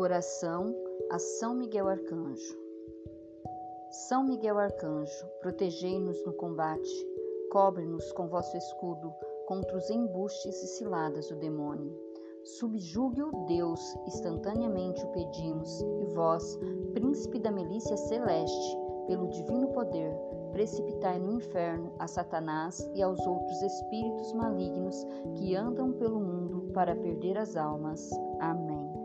Oração a São Miguel Arcanjo. São Miguel Arcanjo, protegei-nos no combate, cobre-nos com vosso escudo contra os embustes e ciladas do demônio. Subjugue-o Deus, instantaneamente o pedimos, e vós, príncipe da milícia celeste, pelo divino poder, precipitai no inferno a Satanás e aos outros espíritos malignos que andam pelo mundo para perder as almas. Amém.